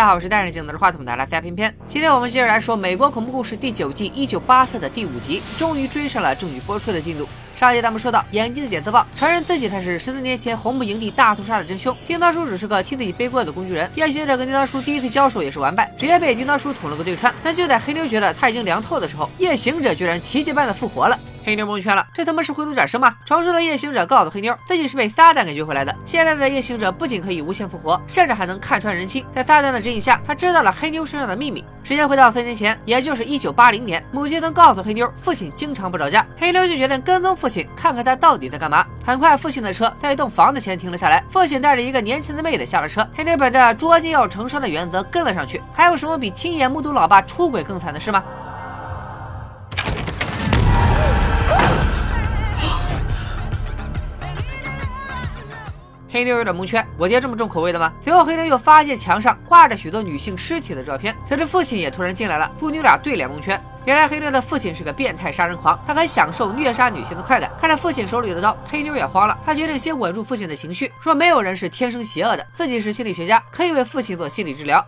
大家好，我是戴着镜子的话筒的拉塞偏偏。今天我们接着来说美国恐怖故事第九季一九八四的第五集，终于追上了正剧播出的进度。上一集咱们说到，眼镜检测棒承认自己才是十四年前红木营地大屠杀的真凶，叮当叔只是个替自己背锅的工具人。夜行者跟叮当叔第一次交手也是完败，直接被叮当叔捅了个对穿。但就在黑妞觉得他已经凉透的时候，夜行者居然奇迹般的复活了。黑妞蒙圈了，这他妈是回头转生吗？传说的夜行者告诉黑妞，自己是被撒旦给救回来的。现在的夜行者不仅可以无限复活，甚至还能看穿人心。在撒旦的指引下，他知道了黑妞身上的秘密。时间回到三年前，也就是一九八零年，母亲曾告诉黑妞，父亲经常不着家。黑妞就决定跟踪父亲，看看他到底在干嘛。很快，父亲的车在一栋房子前停了下来，父亲带着一个年轻的妹子下了车。黑妞本着捉奸要成双的原则跟了上去。还有什么比亲眼目睹老爸出轨更惨的事吗？黑妞有点蒙圈，我爹这么重口味的吗？随后黑妞又发现墙上挂着许多女性尸体的照片，随着父亲也突然进来了，父女俩对脸蒙圈。原来黑妞的父亲是个变态杀人狂，他很享受虐杀女性的快感。看着父亲手里的刀，黑妞也慌了，她决定先稳住父亲的情绪，说没有人是天生邪恶的，自己是心理学家，可以为父亲做心理治疗。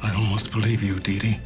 I almost believe you, Dee Dee.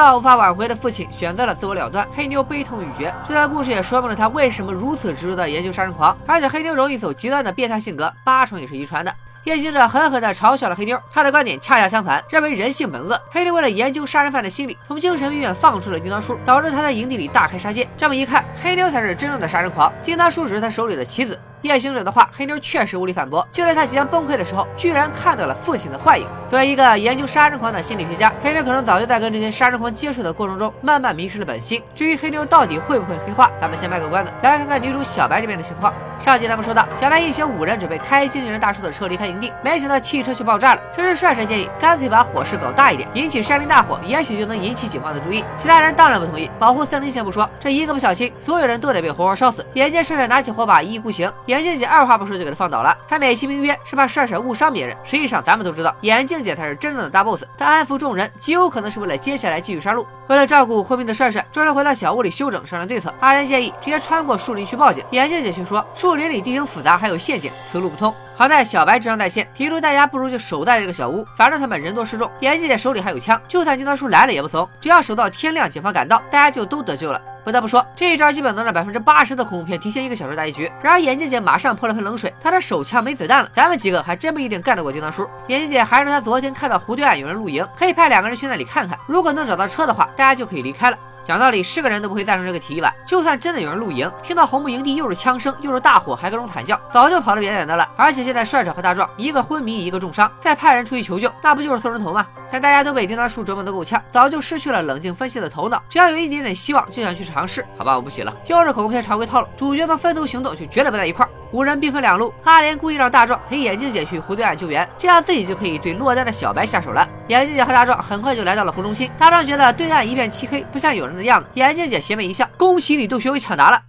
到无法挽回的父亲选择了自我了断，黑妞悲痛欲绝。这段故事也说明了他为什么如此执着的研究杀人狂，而且黑妞容易走极端的变态性格，八成也是遗传的。夜行者狠狠地嘲笑了黑妞，他的观点恰恰相反，认为人性本恶。黑妞为了研究杀人犯的心理，从精神病院放出了叮当叔，导致他在营地里大开杀戒。这么一看，黑妞才是真正的杀人狂，叮当叔只是他手里的棋子。夜行者的话，黑妞确实无力反驳。就在他即将崩溃的时候，居然看到了。父亲的幻影。作为一个研究杀人狂的心理学家，黑妞可能早就在跟这些杀人狂接触的过程中，慢慢迷失了。本心。至于黑妞到底会不会黑化，咱们先卖个关子，来看看女主小白这边的情况。上集咱们说到，小白一行五人准备开经纪人大叔的车离开营地，没想到汽车却爆炸了。这时帅帅建议，干脆把火势搞大一点，引起山林大火，也许就能引起警方的注意。其他人当然不同意，保护森林先不说，这一个不小心，所有人都得被活活烧死。眼见帅帅拿起火把一意孤行，眼镜姐二话不说就给他放倒了，还美其名曰是怕帅帅误伤别人。实际上咱们都知道，眼镜姐才是真正的大 boss，她安抚众人，极有可能是为了接下来继续杀戮。为了照顾昏迷的帅帅，众人回到小屋里休整，商量对策。阿莲建议直接穿过树林去报警，眼镜姐却说树林里地形复杂，还有陷阱，此路不通。好在小白智商在线，提出大家不如就守在这个小屋，反正他们人多势众，眼镜姐手里还有枪，就算金刀叔来了也不怂，只要守到天亮，警方赶到，大家就都得救了。不得不说，这一招基本能让百分之八十的恐怖片提前一个小时打一局。然而眼镜姐马上泼了盆冷水，她的手枪没子弹了，咱们几个还真不一定干得过叮当叔。眼镜姐还说她昨天看到湖对岸有人露营，可以派两个人去那里看看，如果能找到车的话，大家就可以离开了。讲道理，是个人都不会赞成这个提议吧？就算真的有人露营，听到红木营地又是枪声又是大火，还各种惨叫，早就跑得远远的了。而且现在帅帅和大壮一个昏迷，一个重伤，再派人出去求救，那不就是送人头吗？但大家都被叮当树折磨得够呛，早就失去了冷静分析的头脑。只要有一点点希望，就想去尝试。好吧，我不写了。又是恐怖片常规套路，主角能分头行动，就绝对不在一块儿。五人兵分两路，阿莲故意让大壮陪眼镜姐去湖对岸救援，这样自己就可以对落单的小白下手了。眼镜姐和大壮很快就来到了湖中心。大壮觉得对岸一片漆黑，不像有人的样子。眼镜姐邪魅一笑，恭喜你都学会抢答了。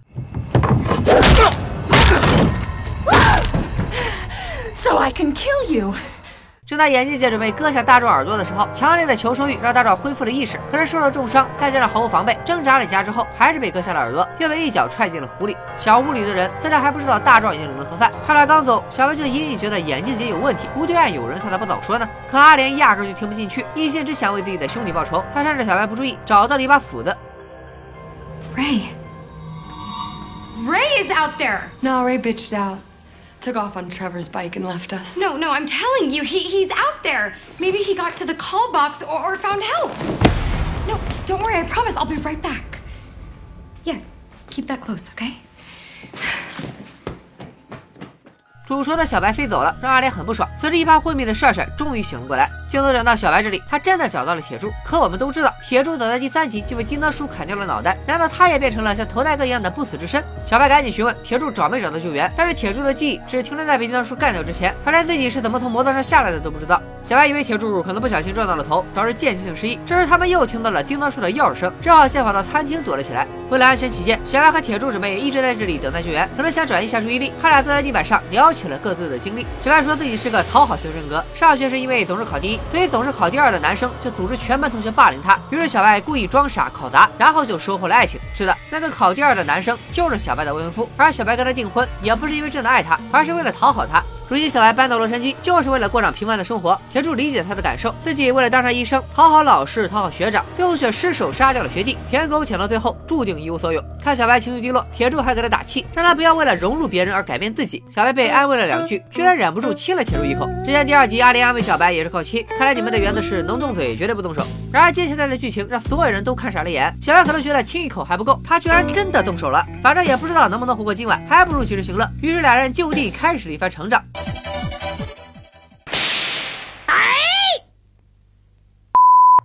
So I can kill you. 正当眼镜姐准备割下大壮耳朵的时候，强烈的求生欲让大壮恢复了意识。可是受了重伤，再加上毫无防备，挣扎了几下之后，还是被割下了耳朵，又被一脚踹进了湖里。小屋里的人自然还不知道大壮已经领了盒饭。他俩刚走，小白就隐隐觉得眼镜姐有问题。湖对岸有人，他咋不早说呢？可阿莲压根就听不进去，一心只想为自己的兄弟报仇。他趁着小白不注意，找到了一把斧子。Ray. Ray is out there. No, Ray bitched out. Took off on Trevor's bike and left us. No, no, I'm telling you, he, he's out there. Maybe he got to the call box or, or found help. No, don't worry, I promise I'll be right back. Yeah, keep that close, okay? 煮熟的小白飞走了，让阿莲很不爽。随着一旁昏迷的帅帅终于醒了过来，镜头转到小白这里，他真的找到了铁柱。可我们都知道，铁柱早在第三集就被叮当叔砍掉了脑袋，难道他也变成了像头戴哥一样的不死之身？小白赶紧询问铁柱找没找到救援，但是铁柱的记忆只停留在被叮当叔干掉之前，他连自己是怎么从摩托上下来的都不知道。小白以为铁柱可能不小心撞到了头，导致间歇性失忆。这时他们又听到了叮当叔的钥匙声，只好先跑到餐厅躲了起来。为了安全起见，小白和铁柱准备一直在这里等待救援，可能想转移一下注意力。他俩坐在地板上聊起了各自的经历。小白说自己是个讨好型人格，上学时因为总是考第一，所以总是考第二的男生就组织全班同学霸凌他。于是小白故意装傻考砸，然后就收获了爱情。是的，那个考第二的男生就是小白的未婚夫，而小白跟他订婚也不是因为真的爱他，而是为了讨好他。如今小白搬到洛杉矶，就是为了过上平凡的生活。铁柱理解他的感受，自己为了当上医生，讨好老师，讨好学长，最后却失手杀掉了学弟。舔狗舔到最后，注定一无所有。看小白情绪低落，铁柱还给他打气，让他不要为了融入别人而改变自己。小白被安慰了两句，居然忍不住亲了铁柱一口。之前第二集阿林安慰小白也是靠亲，看来你们的原则是能动嘴绝对不动手。然而接下来的剧情让所有人都看傻了眼。小白可能觉得亲一口还不够，他居然真的动手了。反正也不知道能不能活过今晚，还不如及时行乐。于是俩人就地开始了一番成长。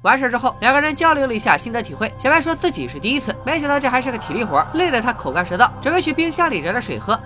完事之后，两个人交流了一下心得体会。小白说自己是第一次，没想到这还是个体力活，累得他口干舌燥，准备去冰箱里找点水喝。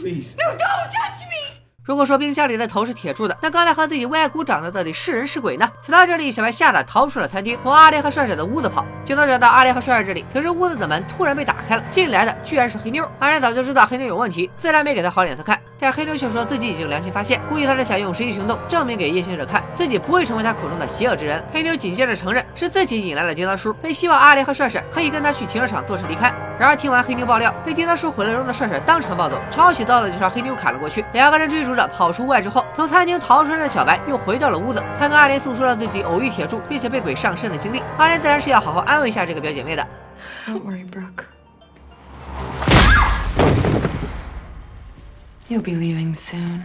Please. No, don't touch me! 如果说冰箱里的头是铁柱的，那刚才和自己为爱鼓掌的到底是人是鬼呢？想到这里，小白吓得逃出了餐厅，往阿莲和帅帅的屋子跑。就能找到阿莲和帅帅这里，此时屋子的门突然被打开了，进来的居然是黑妞。阿莲早就知道黑妞有问题，自然没给他好脸色看。但黑妞却说自己已经良心发现，估计他是想用实际行动证明给夜行者看，自己不会成为他口中的邪恶之人。黑妞紧接着承认是自己引来了叮当叔，并希望阿莲和帅帅可以跟他去停车场坐车离开。然而听完黑妞爆料，被叮当叔毁了容的帅帅当场暴走，抄起刀子就朝黑妞砍了过去。两个人追逐着跑出屋外之后，从餐厅逃出来的小白又回到了屋子，他跟阿莲诉说了自己偶遇铁柱并且被鬼上身的经历。阿莲自然是要好好安慰一下这个表姐妹的。Don't worry, brook You'll be leaving soon.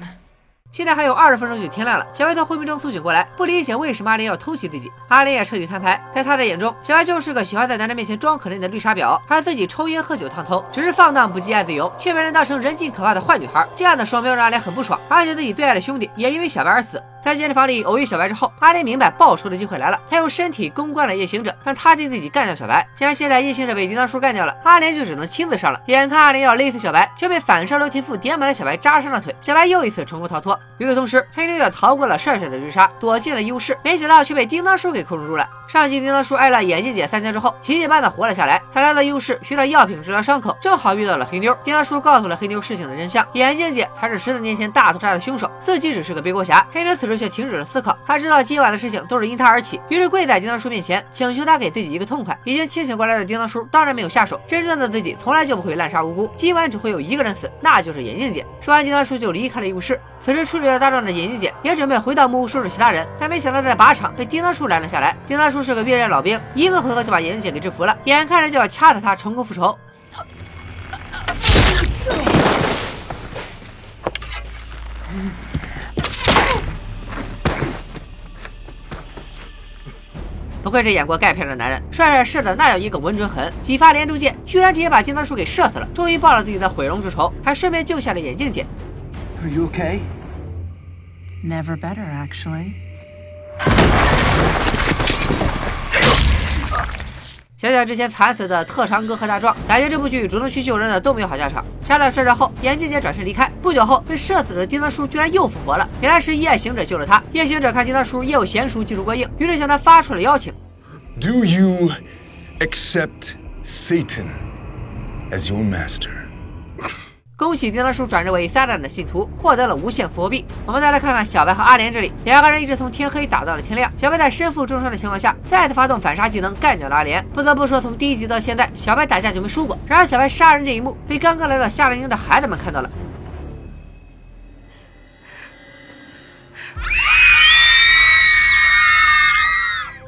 现在还有二十分钟就天亮了，小白从昏迷中苏醒过来，不理解为什么阿莲要偷袭自己。阿莲也彻底摊牌，在他的眼中，小白就是个喜欢在男人面前装可怜的绿茶婊，而自己抽烟喝酒烫头，只是放荡不羁爱自由，却被人当成人尽可怕的坏女孩。这样的双标让阿莲很不爽，而且自己最爱的兄弟也因为小白而死。在健身房里偶遇小白之后，阿莲明白报仇的机会来了，他用身体攻关了夜行者，让他替自己干掉小白。既然现在夜行者被叮当叔干掉了，阿莲就只能亲自上了。眼看阿莲要勒死小白，却被反伤流天赋点满了小白扎伤了腿，小白又一次成功逃脱。与此同时，黑妞也逃过了帅帅的追杀，躲进了医务室，没想到却被叮当叔给控制住了。上集叮当叔挨了眼镜姐三枪之后，奇迹般的活了下来。他来到医务室需要药品治疗伤口，正好遇到了黑妞。叮当叔告诉了黑妞事情的真相，眼镜姐才是十四年前大屠杀的凶手，自己只是个背锅侠。黑妞此时却停止了思考，他知道今晚的事情都是因他而起，于是跪在叮当叔面前，请求他给自己一个痛快。已经清醒过来的叮当叔当然没有下手，真正的自己从来就不会滥杀无辜，今晚只会有一个人死，那就是眼镜姐。说完，叮当叔就离开了医务室。此时处理了大壮的眼镜姐也准备回到木屋收拾其他人，但没想到在靶场被叮当叔拦了下来。叮当叔是个越战老兵，一个回合就把眼镜姐给制服了，眼看着就要掐死他成功复仇。不愧是演过钙片的男人，帅帅射的那叫一个稳准狠，几发连珠箭居然直接把叮当叔给射死了，终于报了自己的毁容之仇，还顺便救下了眼镜姐。Are you ok Never better, actually. 想想之前惨死的特长哥和大壮，感觉这部剧主动去救人的都没有好下场。杀了帅帅后，眼镜姐转身离开，不久后被射死的丁当叔居然又复活了，原来是夜行者救了他。夜行者看丁当叔业务娴熟，技术过硬，于是向他发出了邀请。Do you accept Satan as your master? 恭喜叮当叔转职为撒旦的信徒，获得了无限佛币。我们再来看看小白和阿莲这里，两个人一直从天黑打到了天亮。小白在身负重伤的情况下，再次发动反杀技能干掉了阿莲。不得不说，从第一集到现在，小白打架就没输过。然而，小白杀人这一幕被刚刚来到夏令营的孩子们看到了。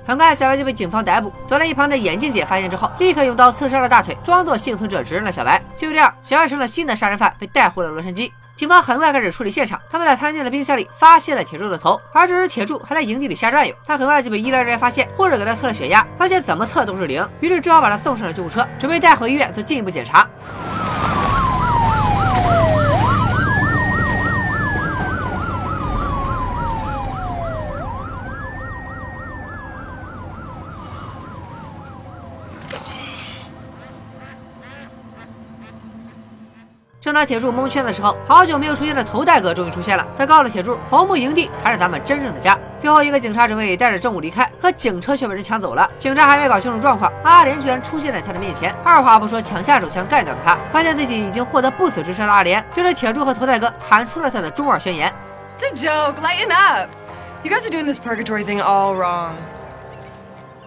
很快，小白就被警方逮捕。躲在一旁的眼镜姐发现之后，立刻用刀刺伤了大腿，装作幸存者指认了小白。就这样，小白成了新的杀人犯，被带回了洛杉矶。警方很快开始处理现场，他们在餐厅的冰箱里发现了铁柱的头，而这时铁柱还在营地里瞎转悠。他很快就被医疗人员发现，护士给他测了血压，发现怎么测都是零，于是只好把他送上了救护车，准备带回医院做进一步检查。把铁柱蒙圈的时候，好久没有出现的头戴哥终于出现了。他告诉铁柱，红木营地才是咱们真正的家。最后一个警察准备带着证物离开，可警车却被人抢走了。警察还没搞清楚状况，阿莲居然出现在他的面前，二话不说抢下手枪干掉了他。发现自己已经获得不死之身的阿莲，对着铁柱和头戴哥喊出了他的中二宣言。It's a joke. Lighten up. You guys are doing this purgatory thing all wrong.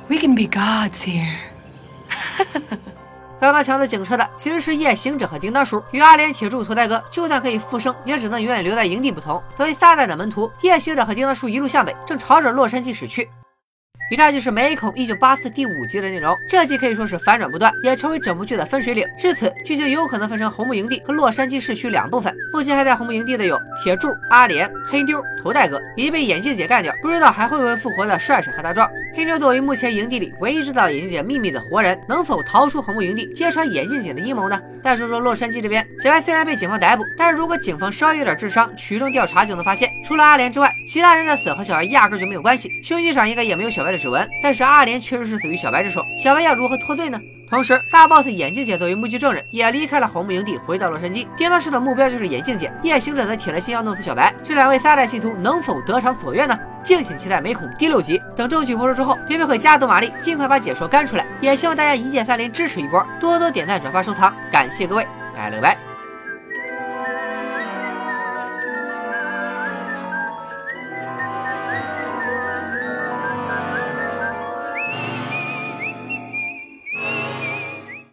We can be gods here. 刚刚抢走警车的其实是夜行者和叮当叔。与阿莲、铁柱、头戴哥就算可以复生，也只能永远留在营地不同。作为撒旦的门徒，夜行者和叮当叔一路向北，正朝着洛杉矶驶去。以上就是《美恐一九八四》第五集的内容。这集可以说是反转不断，也成为整部剧的分水岭。至此，剧情有可能分成红木营地和洛杉矶市区两部分。目前还在红木营地的有铁柱、阿莲、黑妞、头戴哥，已经被眼镜姐干掉，不知道还会不会复活的帅帅和大壮。黑妞作为目前营地里唯一知道眼镜姐秘密的活人，能否逃出红木营地，揭穿眼镜姐的阴谋呢？再说说洛杉矶这边，小白虽然被警方逮捕，但是如果警方稍微有点智商，取证调查就能发现，除了阿莲之外，其他人的死和小白压根就没有关系，凶器上应该也没有小白的指纹。但是阿。莲确实是死于小白之手，小白要如何脱罪呢？同时，大 boss 眼镜姐作为目击证人，也离开了红木营地，回到洛杉矶。叮当师的目标就是眼镜姐，夜行者则铁了心要弄死小白。这两位撒旦信徒能否得偿所愿呢？敬请期待《美恐》第六集。等证据播出之后，偏偏会加足马力，尽快把解说干出来。也希望大家一键三连支持一波，多多点赞、转发、收藏，感谢各位，拜了个拜。